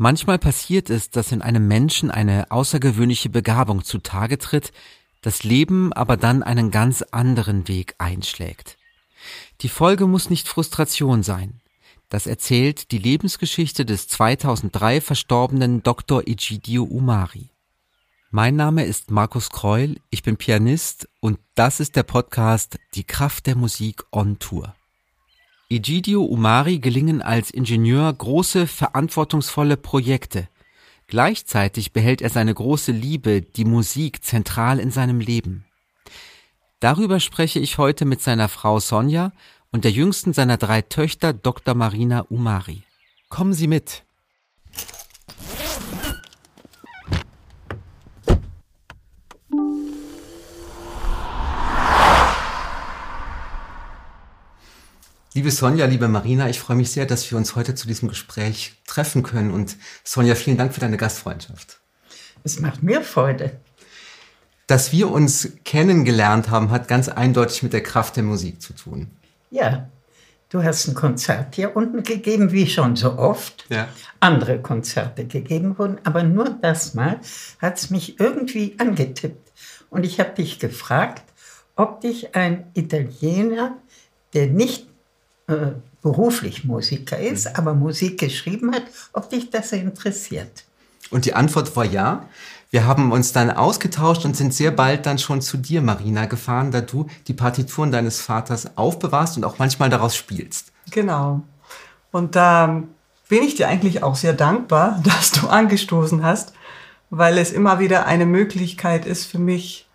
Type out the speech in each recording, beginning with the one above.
Manchmal passiert es, dass in einem Menschen eine außergewöhnliche Begabung zutage tritt, das Leben aber dann einen ganz anderen Weg einschlägt. Die Folge muss nicht Frustration sein. Das erzählt die Lebensgeschichte des 2003 verstorbenen Dr. Egidio Umari. Mein Name ist Markus Kreul, ich bin Pianist und das ist der Podcast Die Kraft der Musik on Tour. Egidio Umari gelingen als Ingenieur große, verantwortungsvolle Projekte. Gleichzeitig behält er seine große Liebe, die Musik, zentral in seinem Leben. Darüber spreche ich heute mit seiner Frau Sonja und der jüngsten seiner drei Töchter, Dr. Marina Umari. Kommen Sie mit. Liebe Sonja, liebe Marina, ich freue mich sehr, dass wir uns heute zu diesem Gespräch treffen können. Und Sonja, vielen Dank für deine Gastfreundschaft. Es macht mir Freude. Dass wir uns kennengelernt haben, hat ganz eindeutig mit der Kraft der Musik zu tun. Ja, du hast ein Konzert hier unten gegeben, wie schon so oft. Ja. Andere Konzerte gegeben wurden, aber nur das Mal hat es mich irgendwie angetippt. Und ich habe dich gefragt, ob dich ein Italiener, der nicht äh, beruflich Musiker ist, mhm. aber Musik geschrieben hat, ob dich das interessiert. Und die Antwort war ja. Wir haben uns dann ausgetauscht und sind sehr bald dann schon zu dir, Marina, gefahren, da du die Partituren deines Vaters aufbewahrst und auch manchmal daraus spielst. Genau. Und da bin ich dir eigentlich auch sehr dankbar, dass du angestoßen hast, weil es immer wieder eine Möglichkeit ist für mich,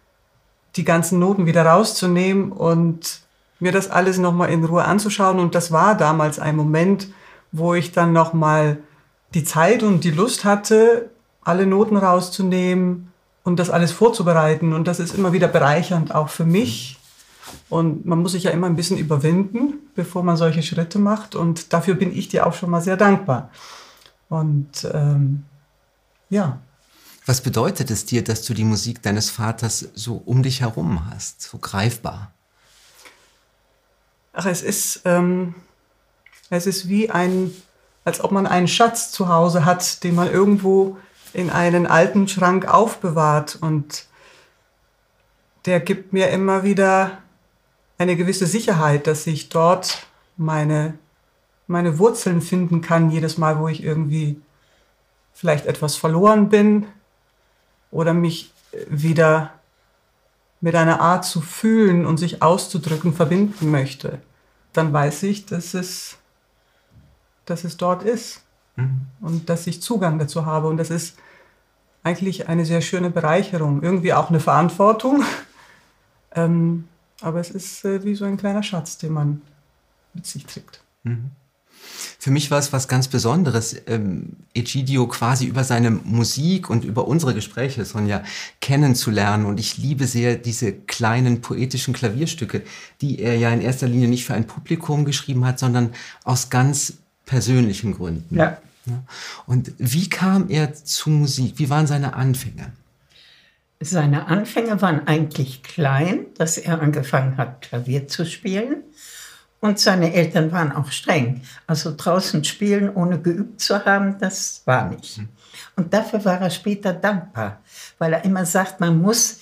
die ganzen Noten wieder rauszunehmen und mir das alles nochmal in Ruhe anzuschauen. Und das war damals ein Moment, wo ich dann nochmal die Zeit und die Lust hatte, alle Noten rauszunehmen und das alles vorzubereiten. Und das ist immer wieder bereichernd, auch für mich. Und man muss sich ja immer ein bisschen überwinden, bevor man solche Schritte macht. Und dafür bin ich dir auch schon mal sehr dankbar. Und ähm, ja. Was bedeutet es dir, dass du die Musik deines Vaters so um dich herum hast, so greifbar? Ach, es ist, ähm, es ist wie ein, als ob man einen Schatz zu Hause hat, den man irgendwo in einen alten Schrank aufbewahrt. Und der gibt mir immer wieder eine gewisse Sicherheit, dass ich dort meine, meine Wurzeln finden kann, jedes Mal, wo ich irgendwie vielleicht etwas verloren bin oder mich wieder mit einer Art zu fühlen und sich auszudrücken verbinden möchte, dann weiß ich, dass es, dass es dort ist mhm. und dass ich Zugang dazu habe. Und das ist eigentlich eine sehr schöne Bereicherung, irgendwie auch eine Verantwortung. ähm, aber es ist äh, wie so ein kleiner Schatz, den man mit sich trägt. Mhm. Für mich war es was ganz Besonderes, ähm, Egidio quasi über seine Musik und über unsere Gespräche, Sonja, kennenzulernen. Und ich liebe sehr diese kleinen poetischen Klavierstücke, die er ja in erster Linie nicht für ein Publikum geschrieben hat, sondern aus ganz persönlichen Gründen. Ja. Und wie kam er zu Musik? Wie waren seine Anfänge? Seine Anfänge waren eigentlich klein, dass er angefangen hat, Klavier zu spielen. Und seine Eltern waren auch streng. Also draußen spielen, ohne geübt zu haben, das war nicht. Hm. Und dafür war er später dankbar, weil er immer sagt, man muss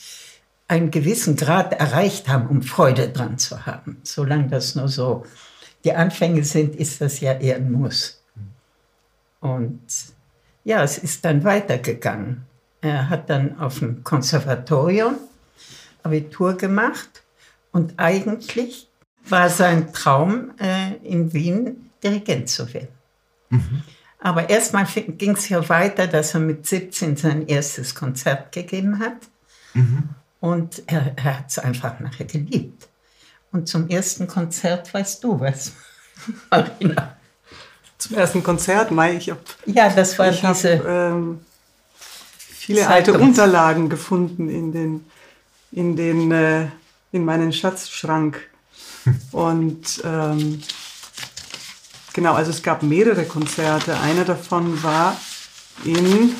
einen gewissen Grad erreicht haben, um Freude dran zu haben. Solange das nur so die Anfänge sind, ist das ja eher ein Muss. Und ja, es ist dann weitergegangen. Er hat dann auf dem Konservatorium Abitur gemacht und eigentlich war sein Traum, äh, in Wien Dirigent zu werden. Mhm. Aber erstmal ging es ja weiter, dass er mit 17 sein erstes Konzert gegeben hat. Mhm. Und er, er hat es einfach nachher geliebt. Und zum ersten Konzert weißt du was, Marina. Zum ersten Konzert, Mai, ich habe. Ja, das war ich diese. Hab, ähm, viele alte Unterlagen gefunden in den, in den, äh, in meinen Schatzschrank. Und ähm, genau, also es gab mehrere Konzerte. Einer davon war in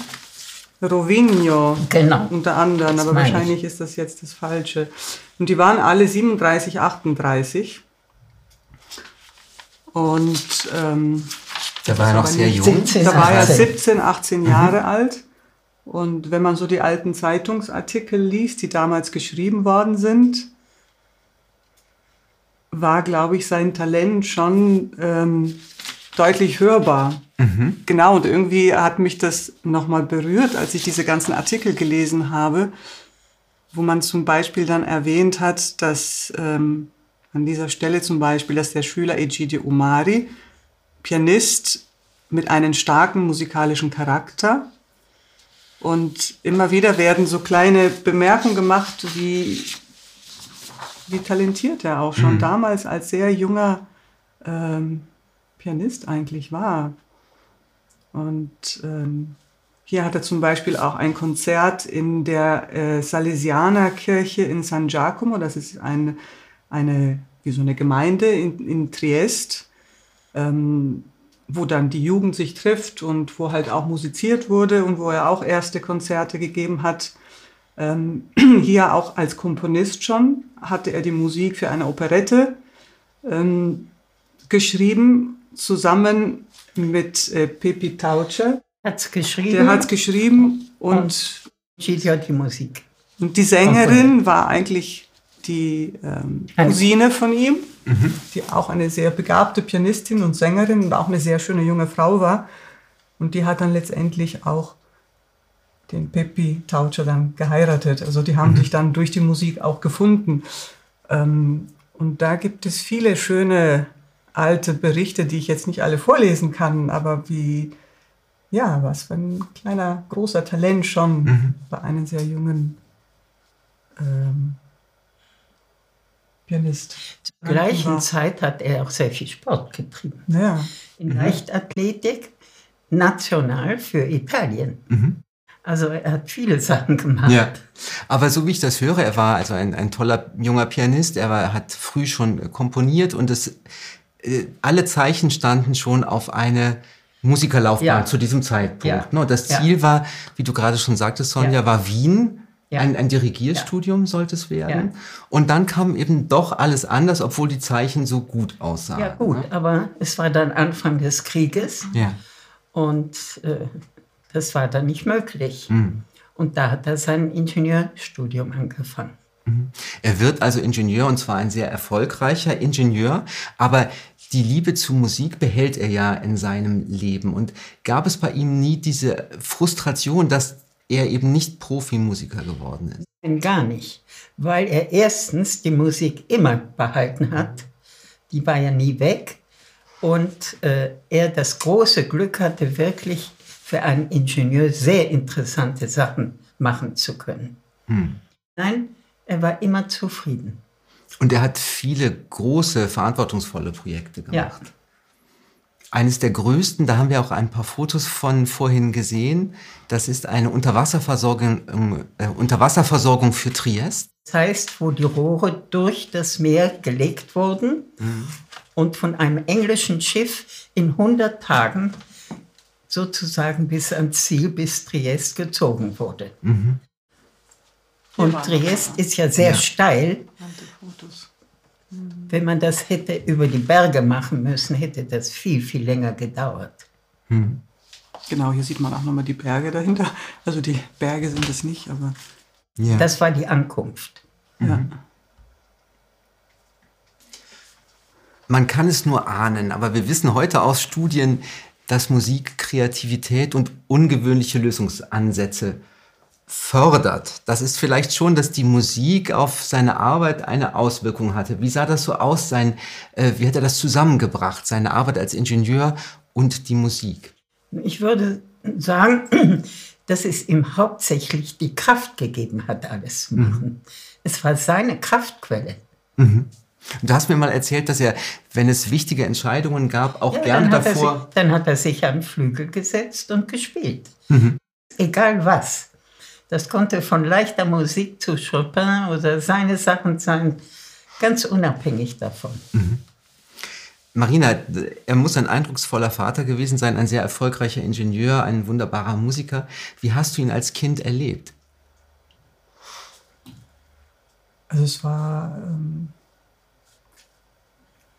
Rovigno genau. unter anderem, das aber wahrscheinlich ich. ist das jetzt das Falsche. Und die waren alle 37, 38. Und ähm, Da war er noch sehr jung. 17, da war er 17, 18 Jahre mhm. alt. Und wenn man so die alten Zeitungsartikel liest, die damals geschrieben worden sind, war, glaube ich, sein Talent schon ähm, deutlich hörbar. Mhm. Genau, und irgendwie hat mich das nochmal berührt, als ich diese ganzen Artikel gelesen habe, wo man zum Beispiel dann erwähnt hat, dass ähm, an dieser Stelle zum Beispiel, dass der Schüler Ejide Umari, Pianist mit einem starken musikalischen Charakter, und immer wieder werden so kleine Bemerkungen gemacht, wie, wie talentiert er auch schon mhm. damals als sehr junger ähm, Pianist eigentlich war. Und ähm, hier hat er zum Beispiel auch ein Konzert in der äh, Salesianerkirche in San Giacomo. Das ist eine, eine, wie so eine Gemeinde in, in Triest, ähm, wo dann die Jugend sich trifft und wo halt auch musiziert wurde und wo er auch erste Konzerte gegeben hat. Ähm, hier auch als Komponist schon hatte er die Musik für eine Operette ähm, geschrieben, zusammen mit äh, Pepi Taucher. Hat's geschrieben. Der hat's geschrieben und, und hat die Musik. Und die Sängerin war eigentlich die ähm, Cousine von ihm, mhm. die auch eine sehr begabte Pianistin und Sängerin und auch eine sehr schöne junge Frau war. Und die hat dann letztendlich auch den Peppi Taucher dann geheiratet. Also die haben mhm. sich dann durch die Musik auch gefunden. Ähm, und da gibt es viele schöne alte Berichte, die ich jetzt nicht alle vorlesen kann, aber wie, ja, was für ein kleiner, großer Talent schon mhm. bei einem sehr jungen ähm, Pianist. Zur gleichen Zeit hat er auch sehr viel Sport getrieben. Ja. In mhm. Leichtathletik, national für Italien. Mhm. Also er hat viele Sachen gemacht. Ja. Aber so wie ich das höre, er war also ein, ein toller junger Pianist. Er war, hat früh schon komponiert und es, äh, alle Zeichen standen schon auf eine Musikerlaufbahn ja. zu diesem Zeitpunkt. Ja. Ne, das Ziel ja. war, wie du gerade schon sagtest, Sonja, war Wien. Ein, ein Dirigierstudium sollte es werden. Und dann kam eben doch alles anders, obwohl die Zeichen so gut aussahen. Ja gut, ne? aber es war dann Anfang des Krieges. Ja. Und äh, das war dann nicht möglich. Mhm. Und da hat er sein Ingenieurstudium angefangen. Mhm. Er wird also Ingenieur und zwar ein sehr erfolgreicher Ingenieur, aber die Liebe zu Musik behält er ja in seinem Leben. Und gab es bei ihm nie diese Frustration, dass er eben nicht Profimusiker geworden ist? Nein, gar nicht, weil er erstens die Musik immer behalten hat. Die war ja nie weg. Und äh, er das große Glück hatte, wirklich für einen Ingenieur sehr interessante Sachen machen zu können. Hm. Nein, er war immer zufrieden. Und er hat viele große, verantwortungsvolle Projekte gemacht. Ja. Eines der größten, da haben wir auch ein paar Fotos von vorhin gesehen. Das ist eine Unterwasserversorgung, äh, Unterwasserversorgung für Triest. Das heißt, wo die Rohre durch das Meer gelegt wurden mhm. Und von einem englischen Schiff in 100 Tagen sozusagen bis ans Ziel, bis Triest gezogen wurde. Mhm. Und Triest ist ja sehr ja. steil. Wenn man das hätte über die Berge machen müssen, hätte das viel, viel länger gedauert. Mhm. Genau, hier sieht man auch nochmal die Berge dahinter. Also die Berge sind es nicht, aber. Ja. Das war die Ankunft. Ja. Mhm. Man kann es nur ahnen, aber wir wissen heute aus Studien, dass Musik Kreativität und ungewöhnliche Lösungsansätze fördert. Das ist vielleicht schon, dass die Musik auf seine Arbeit eine Auswirkung hatte. Wie sah das so aus? Sein, äh, wie hat er das zusammengebracht, seine Arbeit als Ingenieur und die Musik? Ich würde sagen, dass es ihm hauptsächlich die Kraft gegeben hat, alles zu machen. Mhm. Es war seine Kraftquelle. Mhm. Du hast mir mal erzählt, dass er, wenn es wichtige Entscheidungen gab, auch ja, gerne dann davor. Sich, dann hat er sich an den Flügel gesetzt und gespielt. Mhm. Egal was. Das konnte von leichter Musik zu Chopin oder seine Sachen sein, ganz unabhängig davon. Mhm. Marina, er muss ein eindrucksvoller Vater gewesen sein, ein sehr erfolgreicher Ingenieur, ein wunderbarer Musiker. Wie hast du ihn als Kind erlebt? Also es war ähm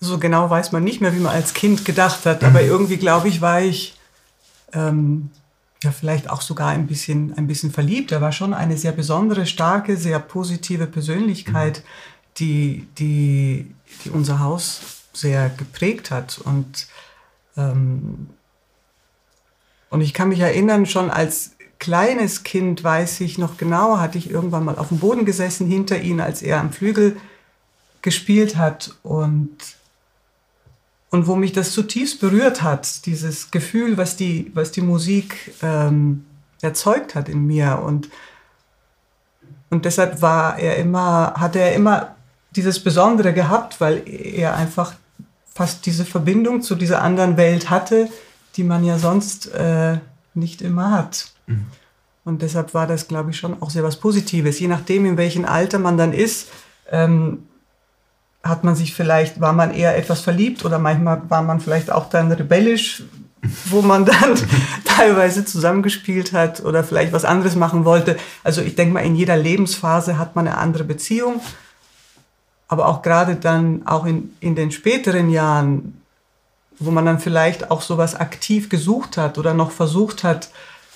so genau weiß man nicht mehr, wie man als Kind gedacht hat. Aber irgendwie, glaube ich, war ich ähm, ja vielleicht auch sogar ein bisschen, ein bisschen verliebt. Er war schon eine sehr besondere, starke, sehr positive Persönlichkeit, die, die, die unser Haus sehr geprägt hat. Und, ähm, und ich kann mich erinnern, schon als kleines Kind, weiß ich noch genau, hatte ich irgendwann mal auf dem Boden gesessen hinter ihm, als er am Flügel gespielt hat und und wo mich das zutiefst berührt hat, dieses Gefühl, was die, was die Musik ähm, erzeugt hat in mir. Und, und deshalb war er immer, hatte er immer dieses Besondere gehabt, weil er einfach fast diese Verbindung zu dieser anderen Welt hatte, die man ja sonst äh, nicht immer hat. Mhm. Und deshalb war das, glaube ich, schon auch sehr was Positives. Je nachdem, in welchem Alter man dann ist, ähm, hat man sich vielleicht, war man eher etwas verliebt oder manchmal war man vielleicht auch dann rebellisch, wo man dann teilweise zusammengespielt hat oder vielleicht was anderes machen wollte. Also ich denke mal, in jeder Lebensphase hat man eine andere Beziehung. Aber auch gerade dann, auch in, in den späteren Jahren, wo man dann vielleicht auch sowas aktiv gesucht hat oder noch versucht hat,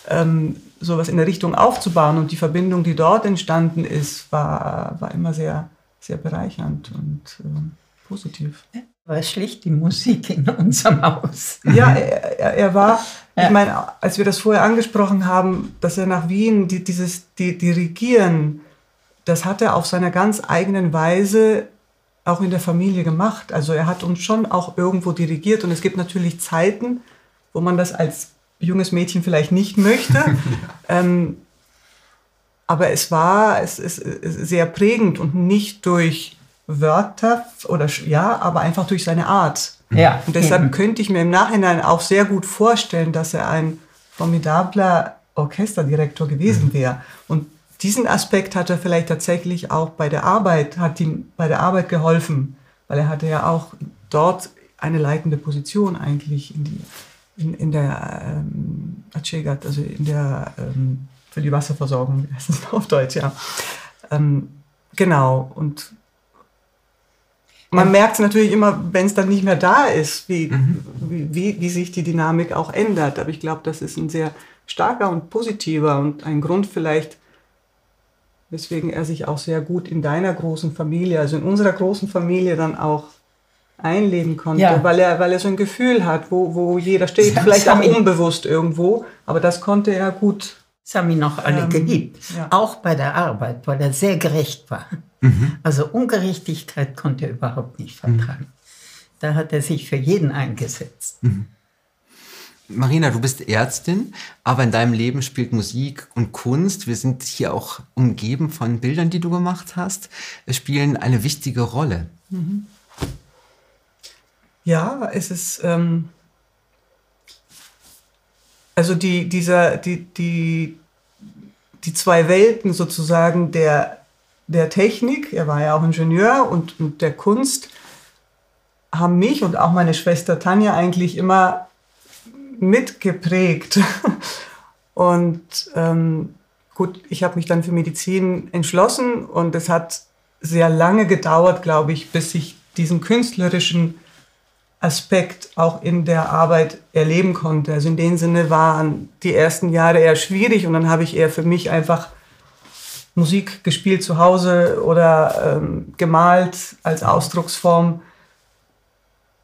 ähm, sowas in der Richtung aufzubauen und die Verbindung, die dort entstanden ist, war, war immer sehr, sehr bereichernd und äh, positiv. War schlicht die Musik in unserem Haus. Ja, er, er, er war, ich meine, als wir das vorher angesprochen haben, dass er nach Wien die, dieses die, Dirigieren, das hat er auf seiner ganz eigenen Weise auch in der Familie gemacht. Also er hat uns schon auch irgendwo dirigiert und es gibt natürlich Zeiten, wo man das als junges Mädchen vielleicht nicht möchte. ähm, aber es war es ist sehr prägend und nicht durch Wörter oder ja, aber einfach durch seine Art. Ja. Und deshalb eben. könnte ich mir im Nachhinein auch sehr gut vorstellen, dass er ein formidabler Orchesterdirektor gewesen mhm. wäre. Und diesen Aspekt hat er vielleicht tatsächlich auch bei der Arbeit, hat ihm bei der Arbeit geholfen, weil er hatte ja auch dort eine leitende Position eigentlich in, die, in, in der ähm, also in der ähm, für die Wasserversorgung, wie heißt das auf Deutsch, ja. Ähm, genau, und man merkt es natürlich immer, wenn es dann nicht mehr da ist, wie, mhm. wie, wie, wie, sich die Dynamik auch ändert. Aber ich glaube, das ist ein sehr starker und positiver und ein Grund vielleicht, weswegen er sich auch sehr gut in deiner großen Familie, also in unserer großen Familie dann auch einleben konnte, ja. weil, er, weil er so ein Gefühl hat, wo, wo jeder steht, vielleicht auch unbewusst irgendwo, aber das konnte er gut das haben ihn noch alle ähm, geliebt. Ja. Auch bei der Arbeit, weil er sehr gerecht war. Mhm. Also Ungerechtigkeit konnte er überhaupt nicht vertragen. Mhm. Da hat er sich für jeden eingesetzt. Mhm. Marina, du bist Ärztin, aber in deinem Leben spielt Musik und Kunst, wir sind hier auch umgeben von Bildern, die du gemacht hast, spielen eine wichtige Rolle. Mhm. Ja, es ist, ähm, also die, dieser, die, die, die zwei Welten sozusagen der, der Technik, er war ja auch Ingenieur und, und der Kunst, haben mich und auch meine Schwester Tanja eigentlich immer mitgeprägt. Und ähm, gut, ich habe mich dann für Medizin entschlossen und es hat sehr lange gedauert, glaube ich, bis ich diesen künstlerischen Aspekt auch in der Arbeit erleben konnte. Also in dem Sinne waren die ersten Jahre eher schwierig und dann habe ich eher für mich einfach Musik gespielt zu Hause oder ähm, gemalt als Ausdrucksform.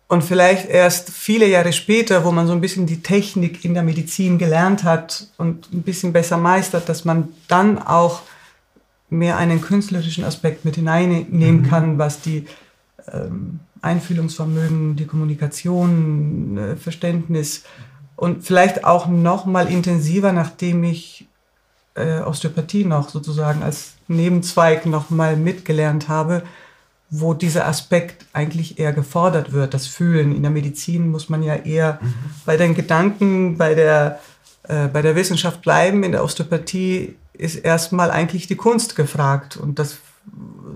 Und vielleicht erst viele Jahre später, wo man so ein bisschen die Technik in der Medizin gelernt hat und ein bisschen besser meistert, dass man dann auch mehr einen künstlerischen Aspekt mit hineinnehmen mhm. kann, was die ähm, Einfühlungsvermögen, die Kommunikation, äh, Verständnis und vielleicht auch noch mal intensiver, nachdem ich äh, Osteopathie noch sozusagen als Nebenzweig noch mal mitgelernt habe, wo dieser Aspekt eigentlich eher gefordert wird, das Fühlen. In der Medizin muss man ja eher mhm. bei den Gedanken, bei der, äh, bei der Wissenschaft bleiben. In der Osteopathie ist erstmal eigentlich die Kunst gefragt und das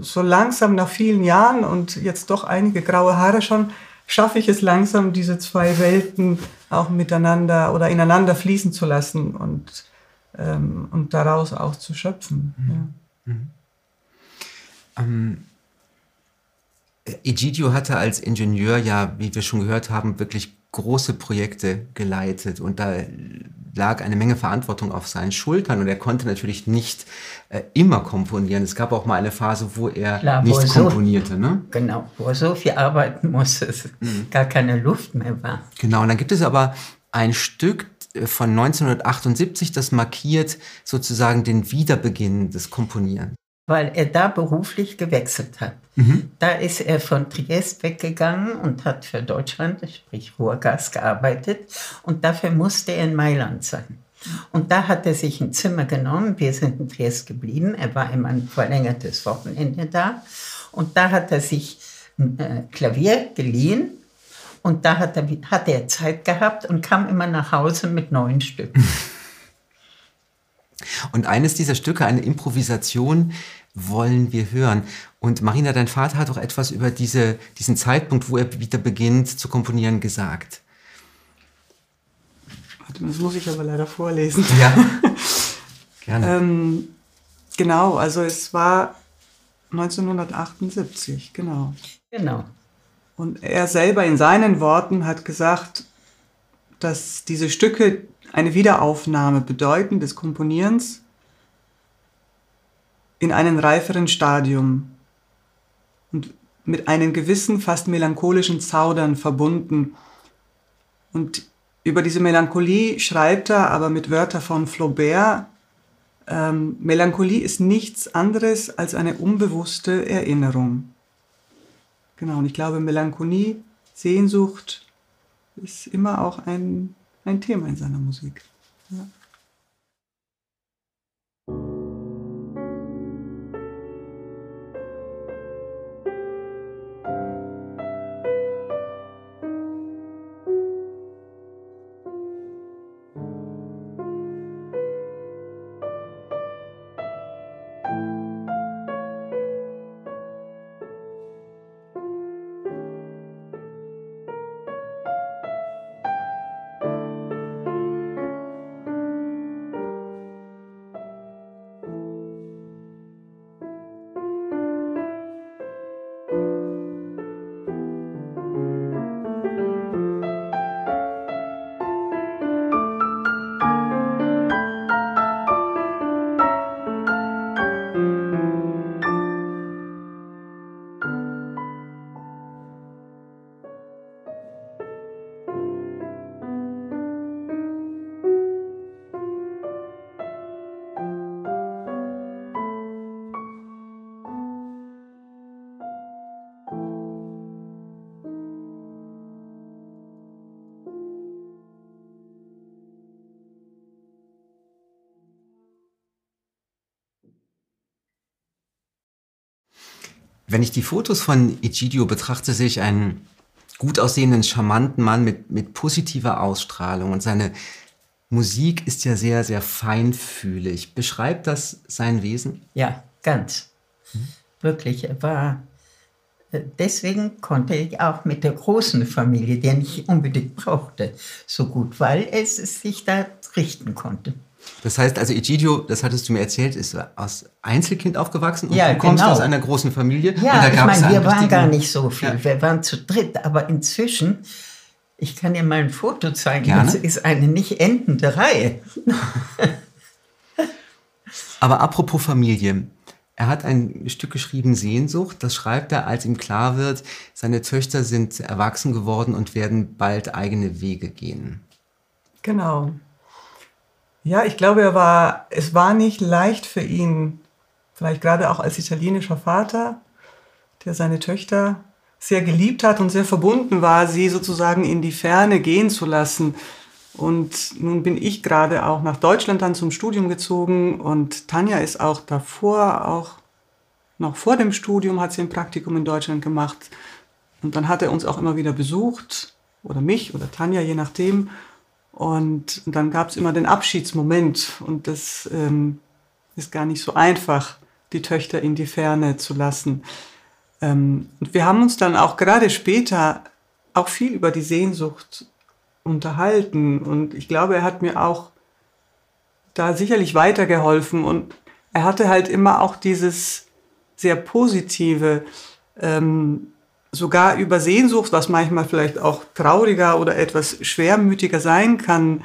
so langsam nach vielen Jahren und jetzt doch einige graue Haare schon, schaffe ich es langsam, diese zwei Welten auch miteinander oder ineinander fließen zu lassen und, ähm, und daraus auch zu schöpfen. Mhm. Ja. Mhm. Ähm, Egidio hatte als Ingenieur ja, wie wir schon gehört haben, wirklich große Projekte geleitet und da lag eine Menge Verantwortung auf seinen Schultern und er konnte natürlich nicht äh, immer komponieren. Es gab auch mal eine Phase, wo er Klar, nicht wo komponierte. So, ne? Genau, wo er so viel arbeiten musste, dass mhm. gar keine Luft mehr war. Genau, und dann gibt es aber ein Stück äh, von 1978, das markiert sozusagen den Wiederbeginn des Komponierens weil er da beruflich gewechselt hat. Mhm. Da ist er von Triest weggegangen und hat für Deutschland, sprich Ruhrgas, gearbeitet und dafür musste er in Mailand sein. Und da hat er sich ein Zimmer genommen. Wir sind in Triest geblieben. Er war immer ein verlängertes Wochenende da. Und da hat er sich ein äh, Klavier geliehen. Und da hat er, hat er Zeit gehabt und kam immer nach Hause mit neuen Stücken. Und eines dieser Stücke, eine Improvisation, wollen wir hören. Und Marina, dein Vater hat auch etwas über diese, diesen Zeitpunkt, wo er wieder beginnt zu komponieren, gesagt. Warte, das muss ich aber leider vorlesen. Ja, gerne. ähm, genau, also es war 1978, genau. Genau. Und er selber in seinen Worten hat gesagt, dass diese Stücke eine Wiederaufnahme bedeuten des Komponierens in einem reiferen Stadium und mit einem gewissen, fast melancholischen Zaudern verbunden. Und über diese Melancholie schreibt er aber mit Wörtern von Flaubert, ähm, Melancholie ist nichts anderes als eine unbewusste Erinnerung. Genau, und ich glaube, Melancholie, Sehnsucht ist immer auch ein, ein Thema in seiner Musik. Ja. Wenn ich die Fotos von Egidio betrachte, sehe ich einen gut aussehenden, charmanten Mann mit, mit positiver Ausstrahlung und seine Musik ist ja sehr, sehr feinfühlig. Beschreibt das sein Wesen? Ja, ganz. Hm. Wirklich, er war. Äh, deswegen konnte ich auch mit der großen Familie, die er nicht unbedingt brauchte, so gut, weil es sich da richten konnte. Das heißt also, Egidio, das hattest du mir erzählt, ist als Einzelkind aufgewachsen und ja, du kommst genau. aus einer großen Familie. Ja, ich meine, wir waren gar nicht so viel. Ja. Wir waren zu dritt, aber inzwischen, ich kann dir mal ein Foto zeigen, Gerne. das ist eine nicht endende Reihe. aber apropos Familie, er hat ein Stück geschrieben, Sehnsucht. Das schreibt er, als ihm klar wird, seine Töchter sind erwachsen geworden und werden bald eigene Wege gehen. Genau. Ja, ich glaube, er war, es war nicht leicht für ihn, vielleicht gerade auch als italienischer Vater, der seine Töchter sehr geliebt hat und sehr verbunden war, sie sozusagen in die Ferne gehen zu lassen. Und nun bin ich gerade auch nach Deutschland dann zum Studium gezogen und Tanja ist auch davor, auch noch vor dem Studium hat sie ein Praktikum in Deutschland gemacht. Und dann hat er uns auch immer wieder besucht, oder mich oder Tanja, je nachdem. Und, dann gab es immer den Abschiedsmoment. Und das ähm, ist gar nicht so einfach, die Töchter in die Ferne zu lassen. Ähm, und wir haben uns dann auch gerade später auch viel über die Sehnsucht unterhalten. Und ich glaube, er hat mir auch da sicherlich weitergeholfen. Und er hatte halt immer auch dieses sehr positive, ähm, sogar über Sehnsucht, was manchmal vielleicht auch trauriger oder etwas schwermütiger sein kann,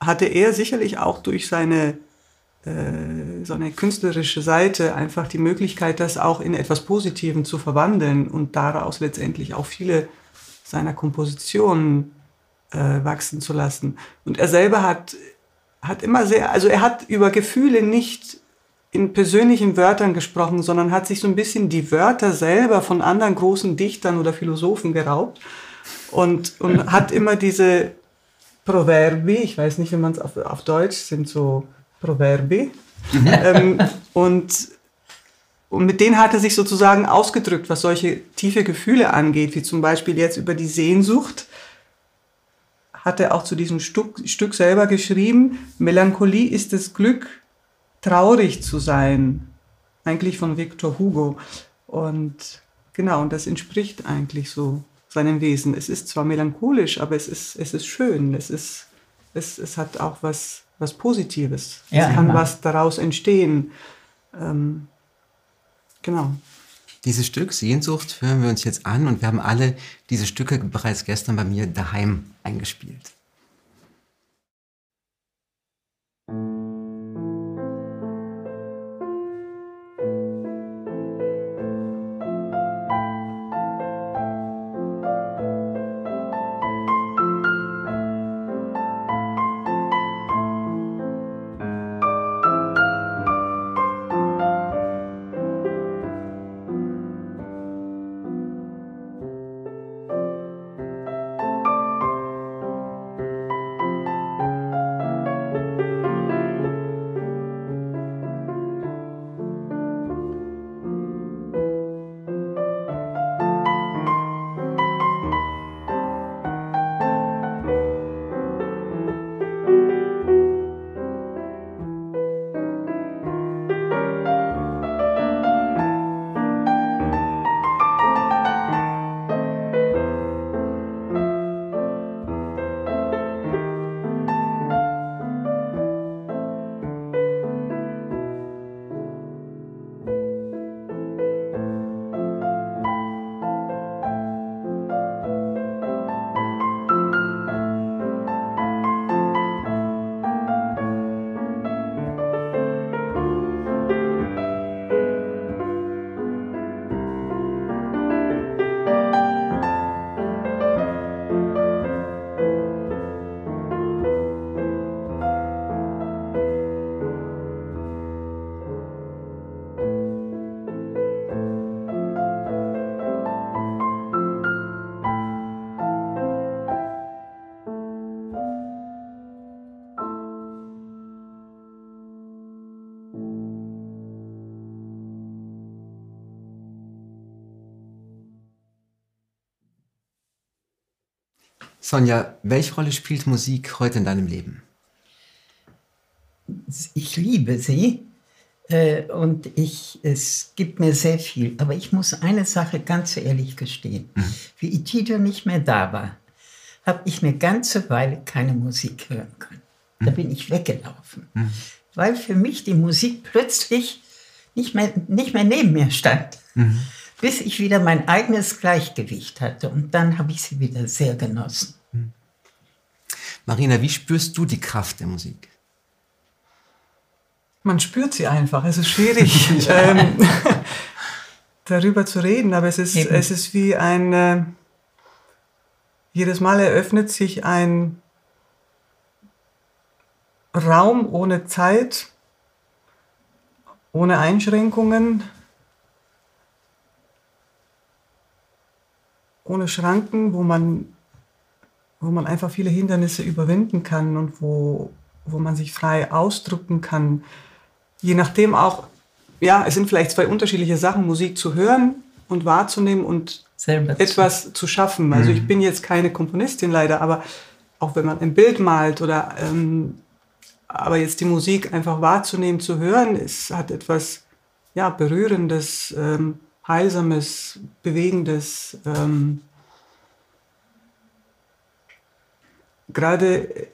hatte er sicherlich auch durch seine äh, so künstlerische Seite einfach die Möglichkeit, das auch in etwas Positiven zu verwandeln und daraus letztendlich auch viele seiner Kompositionen äh, wachsen zu lassen. Und er selber hat, hat immer sehr, also er hat über Gefühle nicht in persönlichen Wörtern gesprochen, sondern hat sich so ein bisschen die Wörter selber von anderen großen Dichtern oder Philosophen geraubt und, und hat immer diese Proverbi, ich weiß nicht, wie man es auf, auf Deutsch sind, so Proverbi. ähm, und, und mit denen hat er sich sozusagen ausgedrückt, was solche tiefe Gefühle angeht, wie zum Beispiel jetzt über die Sehnsucht. Hat er auch zu diesem Stück, Stück selber geschrieben, Melancholie ist das Glück, traurig zu sein. Eigentlich von Victor Hugo. Und genau, und das entspricht eigentlich so seinem Wesen. Es ist zwar melancholisch, aber es ist, es ist schön. Es, ist, es, es hat auch was, was Positives. Ja, es kann immer. was daraus entstehen. Ähm, genau. Dieses Stück Sehnsucht hören wir uns jetzt an und wir haben alle diese Stücke bereits gestern bei mir daheim eingespielt. Sonja, welche Rolle spielt Musik heute in deinem Leben? Ich liebe sie äh, und ich, es gibt mir sehr viel. Aber ich muss eine Sache ganz ehrlich gestehen. Mhm. Wie Itidio nicht mehr da war, habe ich eine ganze Weile keine Musik hören können. Da mhm. bin ich weggelaufen, mhm. weil für mich die Musik plötzlich nicht mehr, nicht mehr neben mir stand. Bis ich wieder mein eigenes Gleichgewicht hatte. Und dann habe ich sie wieder sehr genossen. Marina, wie spürst du die Kraft der Musik? Man spürt sie einfach. Es ist schwierig, ähm, darüber zu reden, aber es ist, es ist wie ein. Äh, jedes Mal eröffnet sich ein Raum ohne Zeit, ohne Einschränkungen, ohne Schranken, wo man wo man einfach viele Hindernisse überwinden kann und wo, wo man sich frei ausdrücken kann. Je nachdem auch, ja, es sind vielleicht zwei unterschiedliche Sachen, Musik zu hören und wahrzunehmen und Selber etwas zu, zu schaffen. Also mhm. ich bin jetzt keine Komponistin leider, aber auch wenn man ein Bild malt oder ähm, aber jetzt die Musik einfach wahrzunehmen, zu hören, es hat etwas ja, Berührendes, ähm, Heilsames, Bewegendes. Ähm, gerade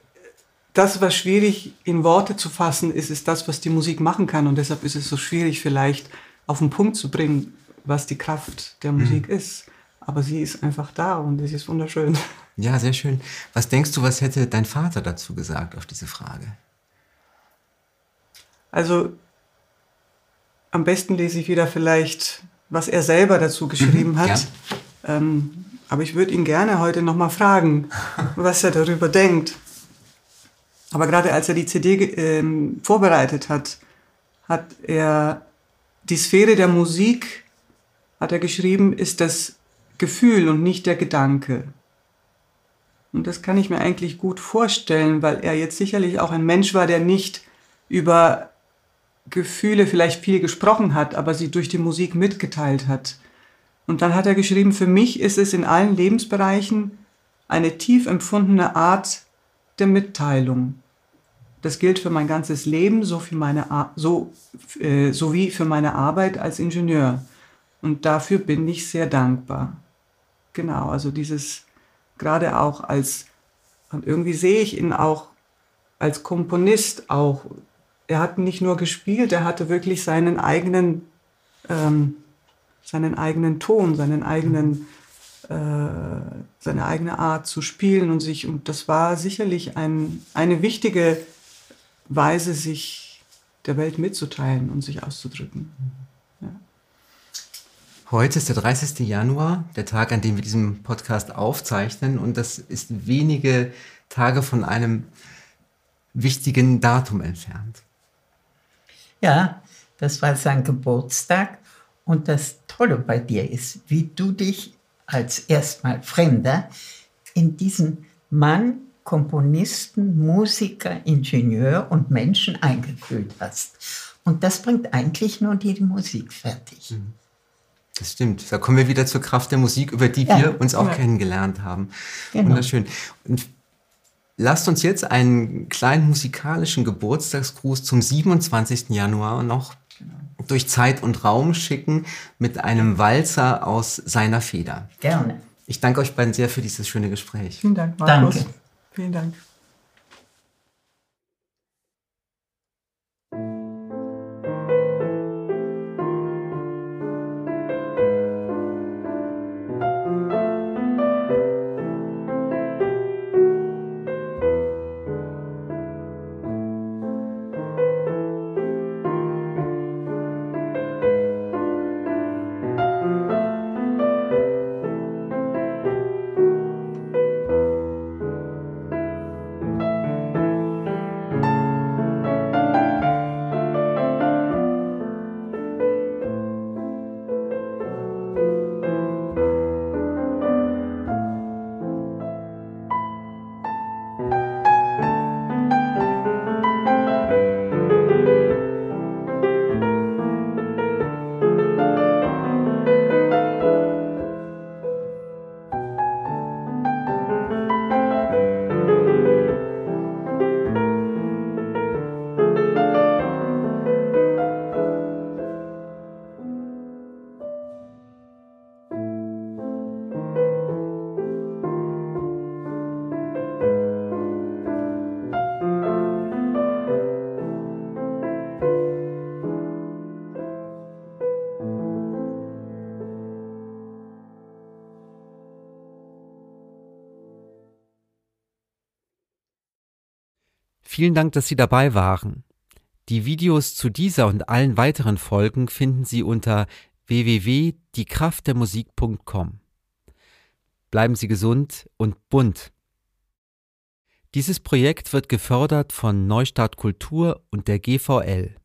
das, was schwierig in Worte zu fassen ist, ist das, was die Musik machen kann. Und deshalb ist es so schwierig, vielleicht auf den Punkt zu bringen, was die Kraft der mhm. Musik mhm. ist. Aber sie ist einfach da und sie ist wunderschön. Ja, sehr schön. Was denkst du, was hätte dein Vater dazu gesagt auf diese Frage? Also am besten lese ich wieder vielleicht, was er selber dazu geschrieben mhm, hat. Ja. Ähm, aber ich würde ihn gerne heute nochmal fragen, was er darüber denkt. Aber gerade als er die CD äh, vorbereitet hat, hat er die Sphäre der Musik, hat er geschrieben, ist das Gefühl und nicht der Gedanke. Und das kann ich mir eigentlich gut vorstellen, weil er jetzt sicherlich auch ein Mensch war, der nicht über Gefühle vielleicht viel gesprochen hat, aber sie durch die Musik mitgeteilt hat. Und dann hat er geschrieben, für mich ist es in allen Lebensbereichen eine tief empfundene Art der Mitteilung. Das gilt für mein ganzes Leben so für meine, so, äh, sowie für meine Arbeit als Ingenieur. Und dafür bin ich sehr dankbar. Genau, also dieses gerade auch als, und irgendwie sehe ich ihn auch als Komponist auch. Er hat nicht nur gespielt, er hatte wirklich seinen eigenen, ähm, seinen eigenen Ton, seinen eigenen, äh, seine eigene Art zu spielen und sich, und das war sicherlich ein, eine wichtige Weise, sich der Welt mitzuteilen und sich auszudrücken. Heute ist der 30. Januar, der Tag, an dem wir diesen Podcast aufzeichnen. Und das ist wenige Tage von einem wichtigen Datum entfernt. Ja, das war sein Geburtstag. Und das Tolle bei dir ist, wie du dich als erstmal Fremder in diesen Mann, Komponisten, Musiker, Ingenieur und Menschen eingefühlt hast. Und das bringt eigentlich nur die Musik fertig. Mhm. Das stimmt. Da kommen wir wieder zur Kraft der Musik, über die ja. wir uns auch ja. kennengelernt haben. Genau. Wunderschön. Und lasst uns jetzt einen kleinen musikalischen Geburtstagsgruß zum 27. Januar noch genau. durch Zeit und Raum schicken mit einem Walzer aus seiner Feder. Gerne. Ich danke euch beiden sehr für dieses schöne Gespräch. Vielen Dank, Markus. Danke. Vielen Dank. Vielen Dank, dass Sie dabei waren. Die Videos zu dieser und allen weiteren Folgen finden Sie unter www.diekraftdermusik.com. Bleiben Sie gesund und bunt. Dieses Projekt wird gefördert von Neustart Kultur und der GVL.